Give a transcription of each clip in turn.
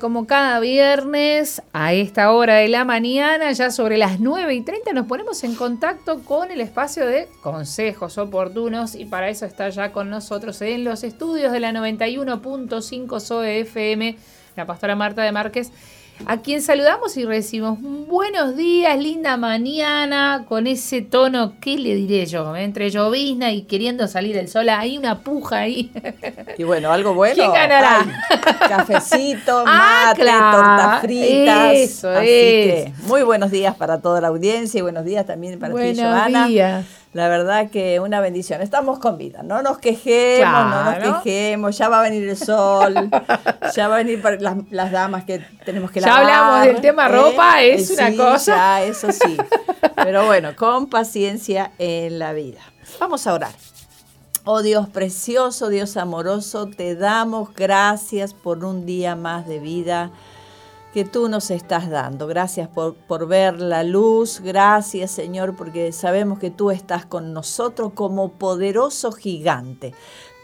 Como cada viernes, a esta hora de la mañana, ya sobre las 9 y 30, nos ponemos en contacto con el espacio de consejos oportunos y para eso está ya con nosotros en los estudios de la 91.5 SOE FM, la pastora Marta de Márquez a quien saludamos y recibimos buenos días, linda mañana, con ese tono, ¿qué le diré yo? Entre llovizna y queriendo salir el sol, hay una puja ahí. Y bueno, algo bueno. ¿Quién ganará? cafecito, ah, mate, tortas fritas. Eso es. muy buenos días para toda la audiencia y buenos días también para ti, Joana. Días. La verdad que una bendición. Estamos con vida. No nos quejemos, no nos quejemos. Ya va a venir el sol. ya va a venir las, las damas que tenemos que lavar. Ya hablamos del tema ¿eh? ropa, es eh, una cosa. Ya, eso sí. Pero bueno, con paciencia en la vida. Vamos a orar. Oh Dios precioso, Dios amoroso, te damos gracias por un día más de vida que tú nos estás dando. Gracias por, por, ver la luz. Gracias Señor porque sabemos que tú estás con nosotros como poderoso gigante.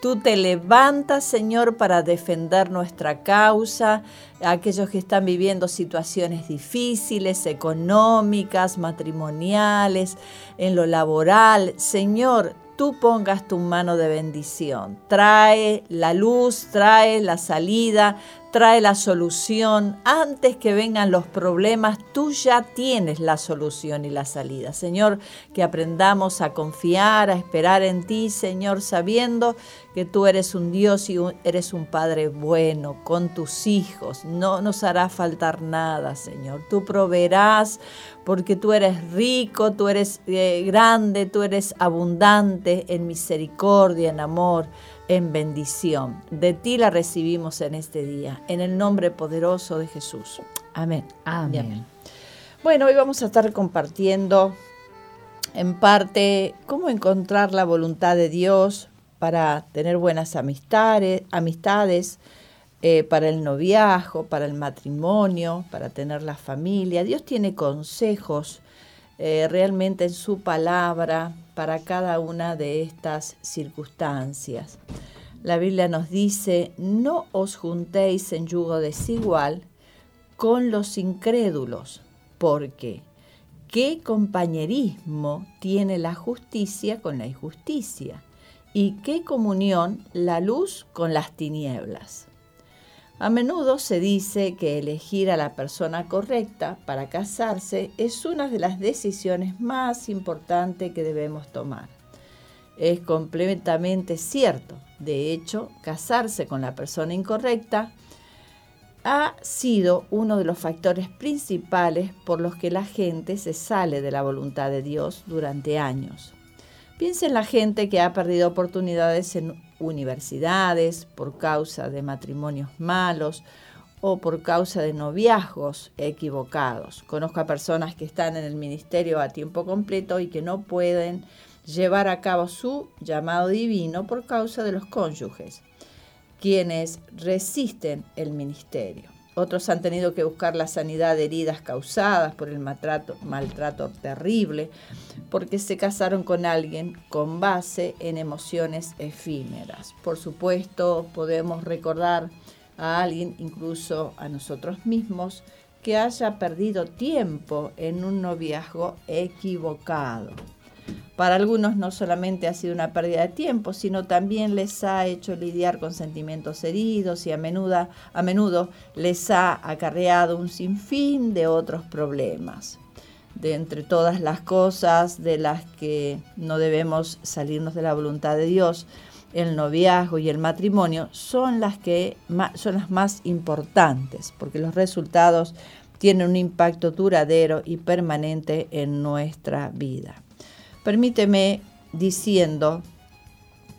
Tú te levantas, Señor, para defender nuestra causa, aquellos que están viviendo situaciones difíciles, económicas, matrimoniales, en lo laboral. Señor, tú pongas tu mano de bendición. Trae la luz, trae la salida, trae la solución. Antes que vengan los problemas, tú ya tienes la solución y la salida. Señor, que aprendamos a confiar, a esperar en ti, Señor, sabiendo que tú eres un Dios y eres un Padre bueno con tus hijos. No nos hará faltar nada, Señor. Tú proveerás porque tú eres rico, tú eres eh, grande, tú eres abundante en misericordia, en amor en bendición. De ti la recibimos en este día, en el nombre poderoso de Jesús. Amén. Amén. Bueno, hoy vamos a estar compartiendo en parte cómo encontrar la voluntad de Dios para tener buenas amistades, amistades eh, para el noviazgo, para el matrimonio, para tener la familia. Dios tiene consejos eh, realmente en su palabra para cada una de estas circunstancias. La Biblia nos dice, no os juntéis en yugo desigual con los incrédulos, porque ¿qué compañerismo tiene la justicia con la injusticia? ¿Y qué comunión la luz con las tinieblas? A menudo se dice que elegir a la persona correcta para casarse es una de las decisiones más importantes que debemos tomar. Es completamente cierto. De hecho, casarse con la persona incorrecta ha sido uno de los factores principales por los que la gente se sale de la voluntad de Dios durante años. Piensa en la gente que ha perdido oportunidades en universidades por causa de matrimonios malos o por causa de noviazgos equivocados. Conozco a personas que están en el ministerio a tiempo completo y que no pueden llevar a cabo su llamado divino por causa de los cónyuges, quienes resisten el ministerio. Otros han tenido que buscar la sanidad de heridas causadas por el maltrato, maltrato terrible, porque se casaron con alguien con base en emociones efímeras. Por supuesto, podemos recordar a alguien, incluso a nosotros mismos, que haya perdido tiempo en un noviazgo equivocado. Para algunos no solamente ha sido una pérdida de tiempo, sino también les ha hecho lidiar con sentimientos heridos y a menudo, a menudo les ha acarreado un sinfín de otros problemas. de entre todas las cosas de las que no debemos salirnos de la voluntad de Dios, el noviazgo y el matrimonio son las que son las más importantes, porque los resultados tienen un impacto duradero y permanente en nuestra vida. Permíteme diciendo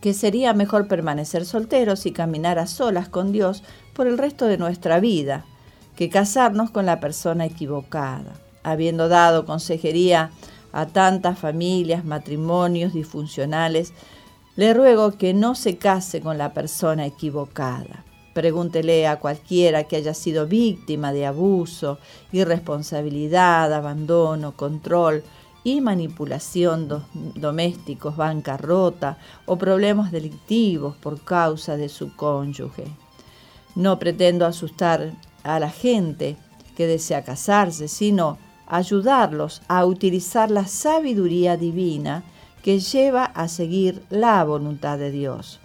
que sería mejor permanecer solteros y caminar a solas con Dios por el resto de nuestra vida que casarnos con la persona equivocada. Habiendo dado consejería a tantas familias, matrimonios disfuncionales, le ruego que no se case con la persona equivocada. Pregúntele a cualquiera que haya sido víctima de abuso, irresponsabilidad, abandono, control y manipulación domésticos, bancarrota o problemas delictivos por causa de su cónyuge. No pretendo asustar a la gente que desea casarse, sino ayudarlos a utilizar la sabiduría divina que lleva a seguir la voluntad de Dios.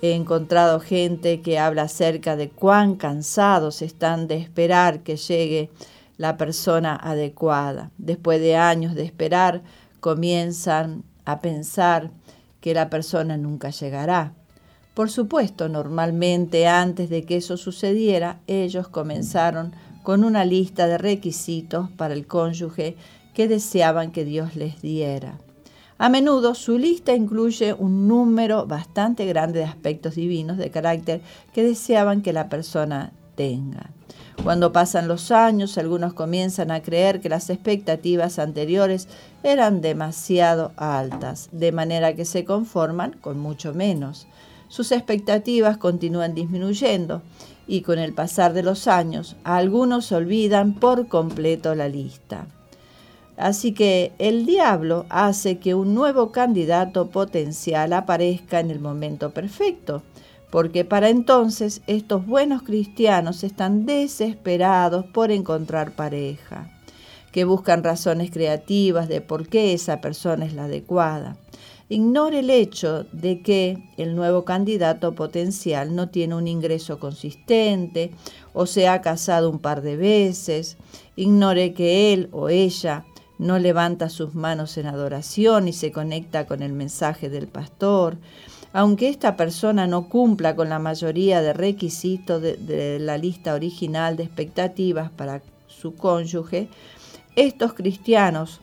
He encontrado gente que habla acerca de cuán cansados están de esperar que llegue la persona adecuada. Después de años de esperar, comienzan a pensar que la persona nunca llegará. Por supuesto, normalmente antes de que eso sucediera, ellos comenzaron con una lista de requisitos para el cónyuge que deseaban que Dios les diera. A menudo su lista incluye un número bastante grande de aspectos divinos de carácter que deseaban que la persona tenga. Cuando pasan los años, algunos comienzan a creer que las expectativas anteriores eran demasiado altas, de manera que se conforman con mucho menos. Sus expectativas continúan disminuyendo y con el pasar de los años, algunos olvidan por completo la lista. Así que el diablo hace que un nuevo candidato potencial aparezca en el momento perfecto, porque para entonces estos buenos cristianos están desesperados por encontrar pareja, que buscan razones creativas de por qué esa persona es la adecuada. Ignore el hecho de que el nuevo candidato potencial no tiene un ingreso consistente o se ha casado un par de veces. Ignore que él o ella no levanta sus manos en adoración y se conecta con el mensaje del pastor, aunque esta persona no cumpla con la mayoría de requisitos de, la lista original de expectativas para su cónyuge, estos cristianos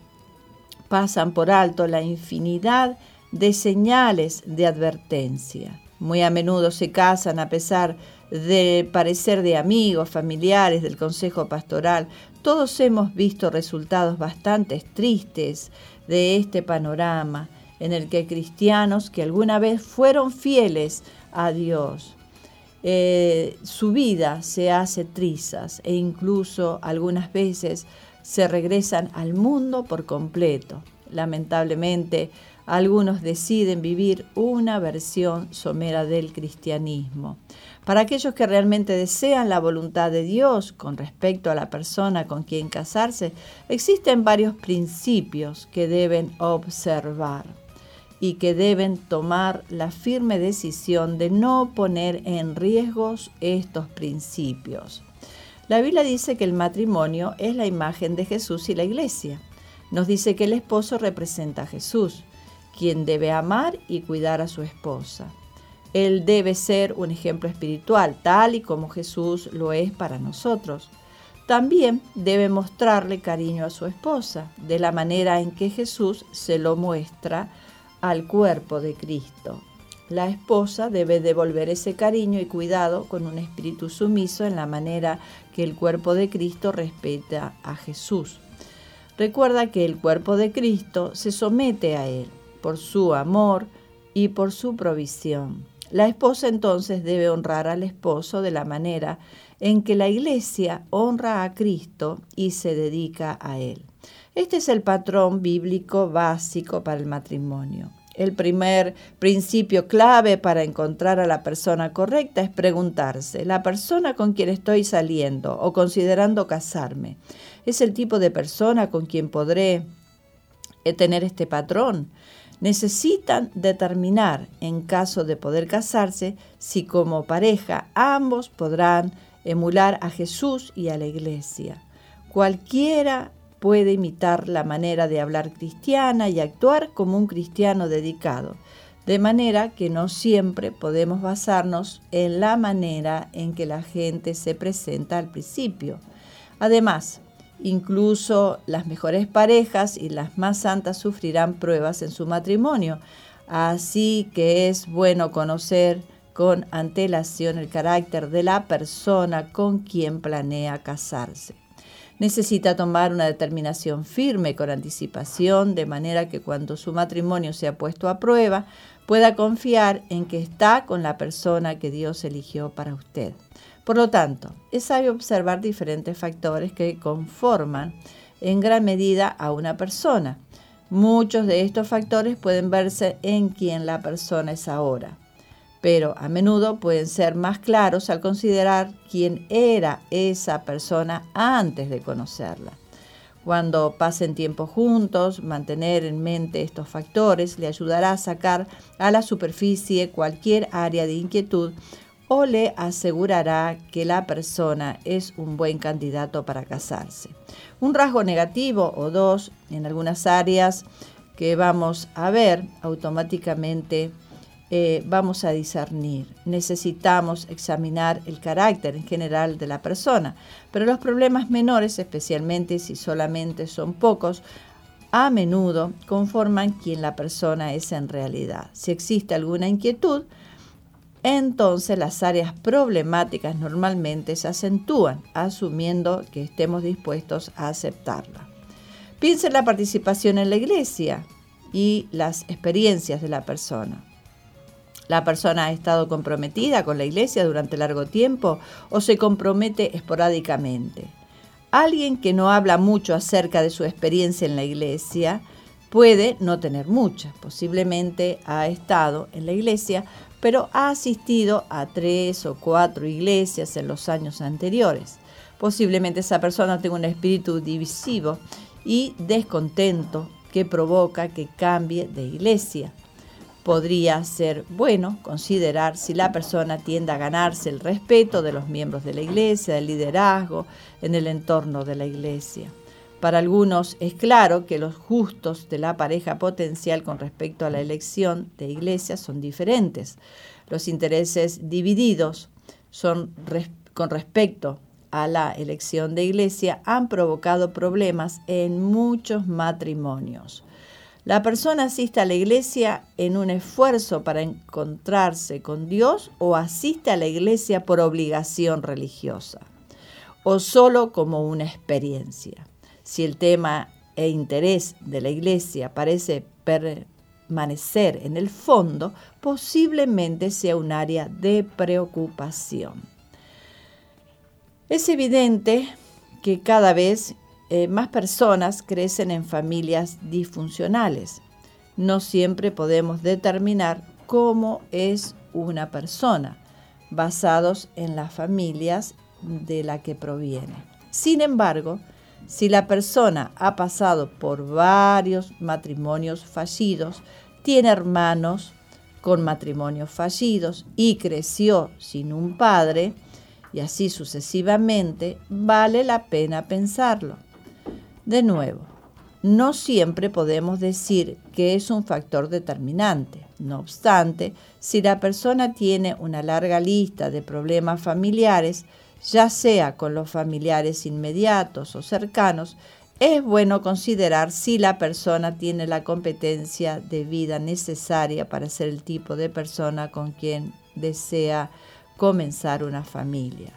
pasan por alto la infinidad de señales de advertencia. Muy a menudo se casan a pesar de parecer de amigos, familiares, del consejo pastoral, todos hemos visto resultados bastante tristes de este panorama en el que cristianos que alguna vez fueron fieles a Dios, eh, su vida se hace trizas e incluso algunas veces se regresan al mundo por completo. Lamentablemente, algunos deciden vivir una versión somera del cristianismo. Para aquellos que realmente desean la voluntad de Dios con respecto a la persona con quien casarse, existen varios principios que deben observar y que deben tomar la firme decisión de no poner en riesgos estos principios. La Biblia dice que el matrimonio es la imagen de Jesús y la iglesia. Nos dice que el esposo representa a Jesús, quien debe amar y cuidar a su esposa. Él debe ser un ejemplo espiritual, tal y como Jesús lo es para nosotros. También debe mostrarle cariño a su esposa, de la manera en que Jesús se lo muestra al cuerpo de Cristo. La esposa debe devolver ese cariño y cuidado con un espíritu sumiso en la manera que el cuerpo de Cristo respeta a Jesús. Recuerda que el cuerpo de Cristo se somete a Él por su amor y por su provisión. La esposa entonces debe honrar al esposo de la manera en que la iglesia honra a Cristo y se dedica a él. Este es el patrón bíblico básico para el matrimonio. El primer principio clave para encontrar a la persona correcta es preguntarse, ¿la persona con quien estoy saliendo o considerando casarme es el tipo de persona con quien podré eh, tener este patrón? necesitan determinar, en caso de poder casarse, si como pareja ambos podrán emular a Jesús y a la iglesia. Cualquiera puede imitar la manera de hablar cristiana y actuar como un cristiano dedicado, de manera que no siempre podemos basarnos en la manera en que la gente se presenta al principio. Además, incluso las mejores parejas y las más santas sufrirán pruebas en su matrimonio, así que es bueno conocer con antelación el carácter de la persona con quien planea casarse. Necesita tomar una determinación firme con anticipación, de manera que cuando su matrimonio sea puesto a prueba, pueda confiar en que está con la persona que Dios eligió para usted. Por lo tanto, es sabio observar diferentes factores que conforman en gran medida a una persona. Muchos de estos factores pueden verse en quien la persona es ahora pero a menudo pueden ser más claros al considerar quién era esa persona antes de conocerla. Cuando pasen tiempo juntos, mantener en mente estos factores le ayudará a sacar a la superficie cualquier área de inquietud o le asegurará que la persona es un buen candidato para casarse. Un rasgo negativo o dos en algunas áreas que vamos a ver automáticamente eh, vamos a discernir. Necesitamos examinar el carácter en general de la persona, pero los problemas menores, especialmente si solamente son pocos, a menudo conforman quien la persona es en realidad. Si existe alguna inquietud, entonces las áreas problemáticas normalmente se acentúan, asumiendo que estemos dispuestos a aceptarla. Piense en la participación en la iglesia y las experiencias de la persona. ¿La persona ha estado comprometida con la iglesia durante largo tiempo o se compromete esporádicamente? Alguien que no habla mucho acerca de su experiencia en la iglesia puede no tener mucha. Posiblemente ha estado en la iglesia, pero ha asistido a tres o cuatro iglesias en los años anteriores. Posiblemente esa persona tenga un espíritu divisivo y descontento que provoca que cambie de iglesia podría ser bueno considerar si la persona tiende a ganarse el respeto de los miembros de la iglesia, del liderazgo en el entorno de la iglesia. Para algunos es claro que los gustos de la pareja potencial con respecto a la elección de iglesia son diferentes. Los intereses divididos son con respecto a la elección de iglesia han provocado problemas en muchos matrimonios. La persona asiste a la iglesia en un esfuerzo para encontrarse con Dios o asiste a la iglesia por obligación religiosa o solo como una experiencia. Si el tema e interés de la iglesia parece permanecer en el fondo, posiblemente sea un área de preocupación. Es evidente que cada vez eh, más personas crecen en familias disfuncionales. No siempre podemos determinar cómo es una persona, basados en las familias de la que proviene. Sin embargo, si la persona ha pasado por varios matrimonios fallidos, tiene hermanos con matrimonios fallidos y creció sin un padre, y así sucesivamente, vale la pena pensarlo. De nuevo, no siempre podemos decir que es un factor determinante. No obstante, si la persona tiene una larga lista de problemas familiares, ya sea con los familiares inmediatos o cercanos, es bueno considerar si la persona tiene la competencia de vida necesaria para ser el tipo de persona con quien desea comenzar una familia.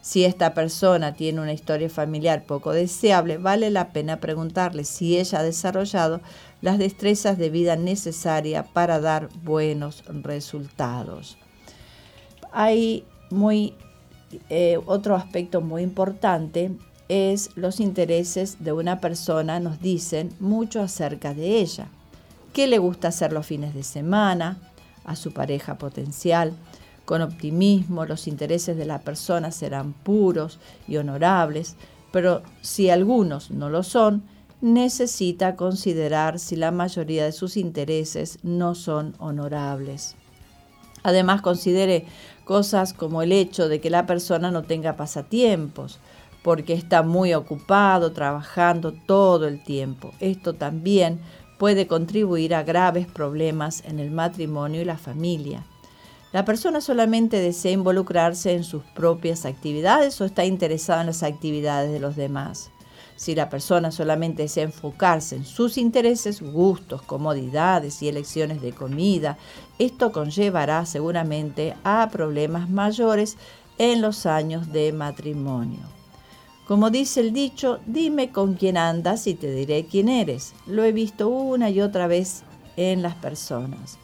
Si esta persona tiene una historia familiar poco deseable, vale la pena preguntarle si ella ha desarrollado las destrezas de vida necesarias para dar buenos resultados. Hay muy, eh, otro aspecto muy importante es los intereses de una persona nos dicen mucho acerca de ella. ¿Qué le gusta hacer los fines de semana? A su pareja potencial con optimismo, los intereses de la persona serán puros y honorables, pero si algunos no lo son, necesita considerar si la mayoría de sus intereses no son honorables. Además, considere cosas como el hecho de que la persona no tenga pasatiempos. porque está muy ocupado trabajando todo el tiempo. Esto también puede contribuir a graves problemas en el matrimonio y la familia. La persona solamente desea involucrarse en sus propias actividades o está interesada en las actividades de los demás. Si la persona solamente desea enfocarse en sus intereses, gustos, comodidades y elecciones de comida, esto conllevará seguramente a problemas mayores en los años de matrimonio. Como dice el dicho, dime con quién andas y te diré quién eres. Lo he visto una y otra vez en las personas.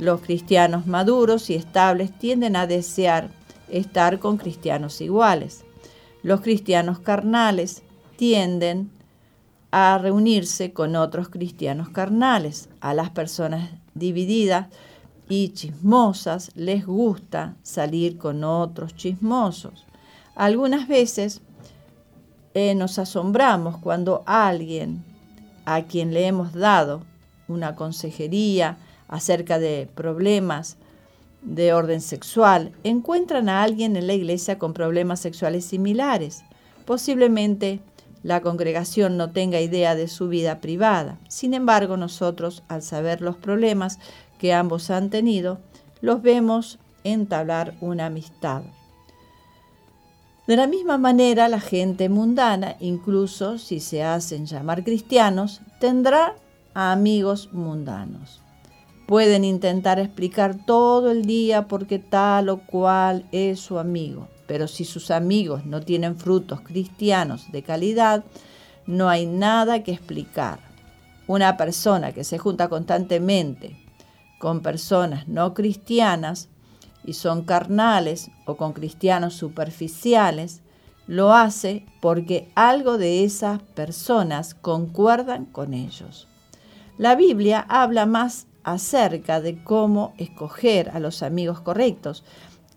Los cristianos maduros y estables tienden a desear estar con cristianos iguales. Los cristianos carnales tienden a reunirse con otros cristianos carnales. A las personas divididas y chismosas les gusta salir con otros chismosos. Algunas veces eh, nos asombramos cuando alguien a quien le hemos dado una consejería acerca de problemas de orden sexual, encuentran a alguien en la iglesia con problemas sexuales similares. Posiblemente la congregación no tenga idea de su vida privada. Sin embargo, nosotros, al saber los problemas que ambos han tenido, los vemos entablar una amistad. De la misma manera, la gente mundana, incluso si se hacen llamar cristianos, tendrá a amigos mundanos. Pueden intentar explicar todo el día por qué tal o cual es su amigo, pero si sus amigos no tienen frutos cristianos de calidad, no hay nada que explicar. Una persona que se junta constantemente con personas no cristianas y son carnales o con cristianos superficiales, lo hace porque algo de esas personas concuerdan con ellos. La Biblia habla más acerca de cómo escoger a los amigos correctos,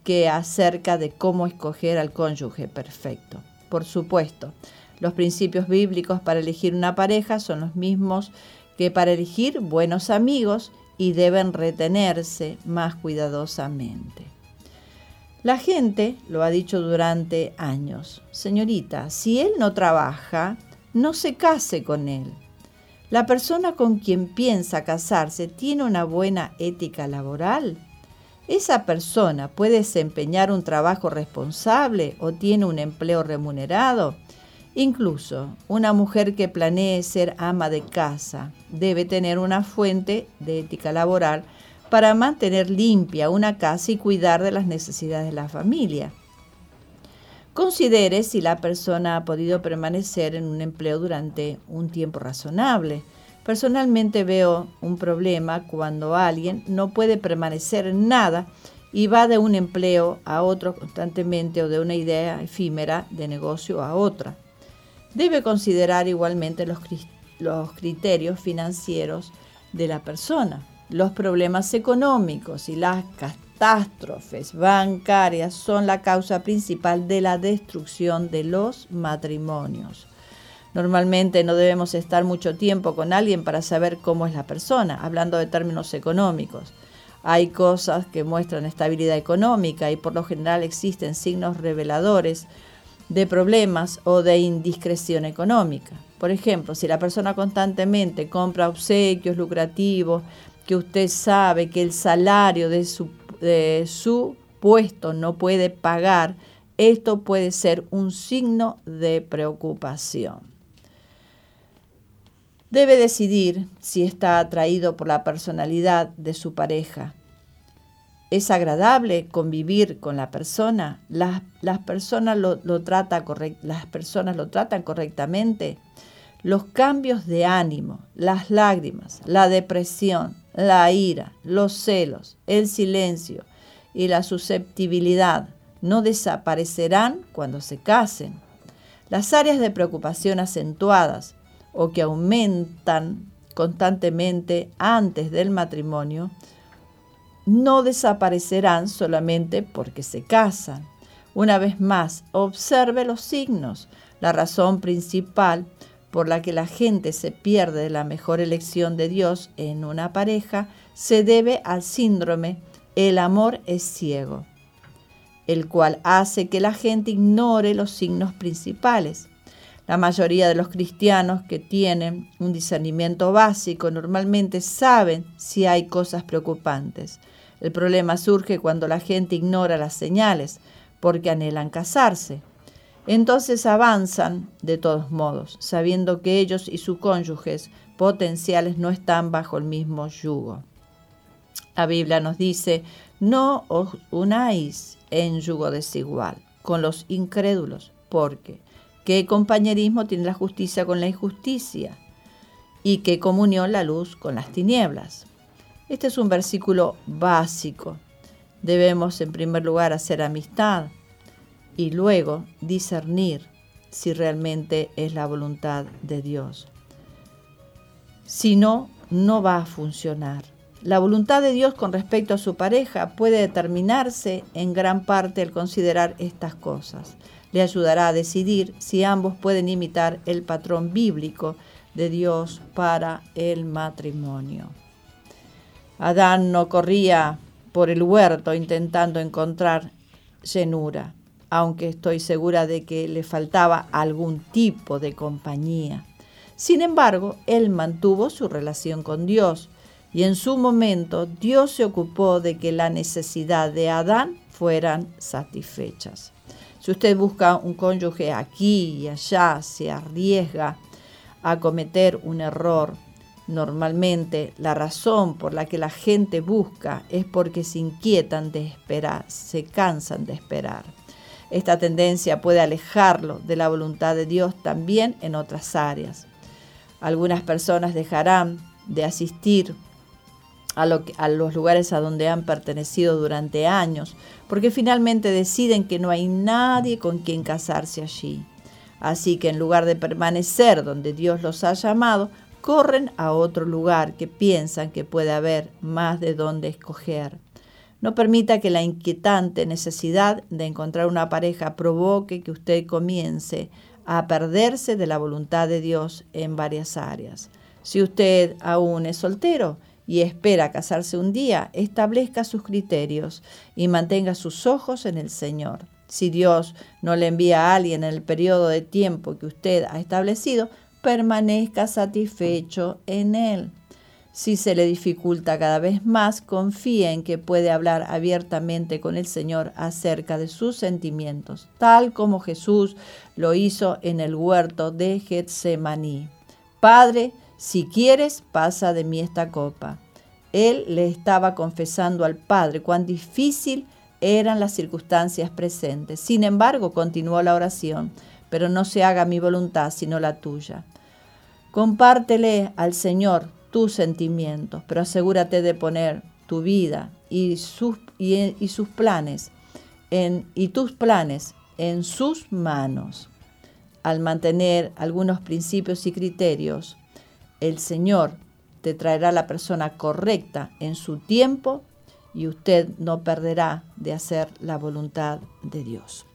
que acerca de cómo escoger al cónyuge perfecto. Por supuesto, los principios bíblicos para elegir una pareja son los mismos que para elegir buenos amigos y deben retenerse más cuidadosamente. La gente lo ha dicho durante años, señorita, si él no trabaja, no se case con él. ¿La persona con quien piensa casarse tiene una buena ética laboral? ¿Esa persona puede desempeñar un trabajo responsable o tiene un empleo remunerado? Incluso una mujer que planee ser ama de casa debe tener una fuente de ética laboral para mantener limpia una casa y cuidar de las necesidades de la familia. Considere si la persona ha podido permanecer en un empleo durante un tiempo razonable. Personalmente veo un problema cuando alguien no puede permanecer en nada y va de un empleo a otro constantemente o de una idea efímera de negocio a otra. Debe considerar igualmente los, los criterios financieros de la persona. Los problemas económicos y las catástrofes bancarias son la causa principal de la destrucción de los matrimonios. Normalmente no debemos estar mucho tiempo con alguien para saber cómo es la persona, hablando de términos económicos. Hay cosas que muestran estabilidad económica y por lo general existen signos reveladores de problemas o de indiscreción económica. Por ejemplo, si la persona constantemente compra obsequios lucrativos, que usted sabe que el salario de su, de su puesto no puede pagar, esto puede ser un signo de preocupación. Debe decidir si está atraído por la personalidad de su pareja. ¿Es agradable convivir con la persona? ¿Las, personas, lo, ¿Las personas lo tratan correctamente? Los cambios de ánimo, las lágrimas, la depresión, la ira, los celos, el silencio y la susceptibilidad no desaparecerán cuando se casen. Las áreas de preocupación acentuadas o que aumentan constantemente antes del matrimonio, no desaparecerán solamente porque se casan. Una vez más, observe los signos. La razón principal por la que la gente se pierde la mejor elección de Dios en una pareja se debe al síndrome el amor es ciego. el cual hace que la gente ignore los signos principales. La mayoría de los cristianos que tienen un discernimiento básico normalmente saben si hay cosas preocupantes. El problema surge cuando la gente ignora las señales porque anhelan casarse. Entonces avanzan de todos modos, sabiendo que ellos y sus cónyuges potenciales no están bajo el mismo yugo. La Biblia nos dice, no os unáis en yugo desigual con los incrédulos, porque ¿qué compañerismo tiene la justicia con la injusticia? ¿Y qué comunión la luz con las tinieblas? Este es un versículo básico. Debemos en primer lugar hacer amistad y luego discernir si realmente es la voluntad de Dios. Si no, no va a funcionar. La voluntad de Dios con respecto a su pareja puede determinarse en gran parte al considerar estas cosas. Le ayudará a decidir si ambos pueden imitar el patrón bíblico de Dios para el matrimonio. Adán no corría por el huerto intentando encontrar llenura, aunque estoy segura de que le faltaba algún tipo de compañía. Sin embargo, él mantuvo su relación con Dios y en su momento Dios se ocupó de que la necesidad de Adán fueran satisfechas. Si usted busca un cónyuge aquí y allá, se arriesga a cometer un error. Normalmente la razón por la que la gente busca es porque se inquietan de esperar, se cansan de esperar. Esta tendencia puede alejarlo de la voluntad de Dios también en otras áreas. Algunas personas dejarán de asistir a, los lugares a donde han pertenecido durante años, porque finalmente deciden que no hay nadie con quien casarse allí. Así que en lugar de permanecer donde Dios los ha llamado, corren a otro lugar que piensan que puede haber más de donde escoger. No permita que la inquietante necesidad de encontrar una pareja provoque que usted comience a perderse de la voluntad de Dios en varias áreas. Si usted aún es soltero, y espera casarse un día, establezca sus criterios y mantenga sus ojos en el Señor. Si Dios no le envía a alguien en el periodo de tiempo que usted ha establecido, permanezca satisfecho en Él. Si se le dificulta cada vez más, confíe en que puede hablar abiertamente con el Señor acerca de sus sentimientos, tal como Jesús lo hizo en el huerto de Getsemaní. Padre, si quieres, pasa de mí esta copa. Él le estaba confesando al Padre cuán difícil eran las circunstancias presentes. Sin embargo, continuó la oración, pero no se haga mi voluntad sino la tuya. Compártele al Señor tus sentimientos, pero asegúrate de poner tu vida y sus, y, sus planes en, y tus planes en sus manos. Al mantener algunos principios y criterios, el Señor te traerá la persona correcta en su tiempo y usted no perderá de hacer la voluntad de Dios.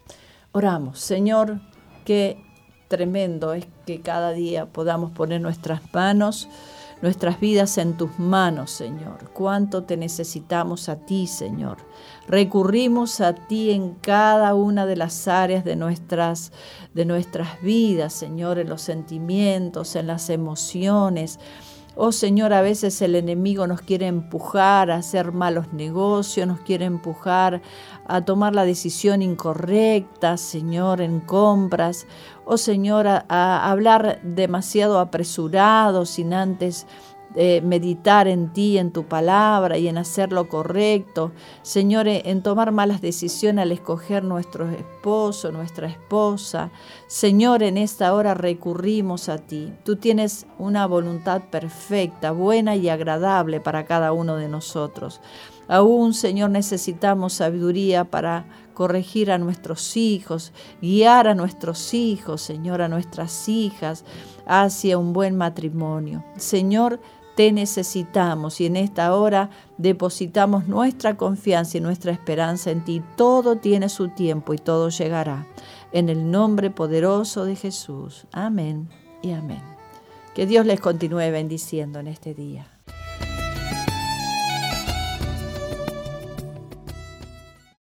Oramos, Señor, qué tremendo es que cada día podamos poner nuestras manos, nuestras vidas en tus manos, Señor. Cuánto te necesitamos a ti, Señor. Recurrimos a ti en cada una de las áreas de nuestras de nuestras vidas, Señor, en los sentimientos, en las emociones. Oh Señor, a veces el enemigo nos quiere empujar a hacer malos negocios, nos quiere empujar a tomar la decisión incorrecta, Señor, en compras. Oh Señor, a, a hablar demasiado apresurado sin antes meditar en ti, en tu palabra y en hacer lo correcto. Señor, en tomar malas decisiones al escoger nuestro esposo, nuestra esposa. Señor, en esta hora recurrimos a ti. Tú tienes una voluntad perfecta, buena y agradable para cada uno de nosotros. Aún, Señor, necesitamos sabiduría para corregir a nuestros hijos, guiar a nuestros hijos, Señor, a nuestras hijas hacia un buen matrimonio. Señor, te necesitamos y en esta hora depositamos nuestra confianza y nuestra esperanza en ti. Todo tiene su tiempo y todo llegará. En el nombre poderoso de Jesús. Amén y amén. Que Dios les continúe bendiciendo en este día.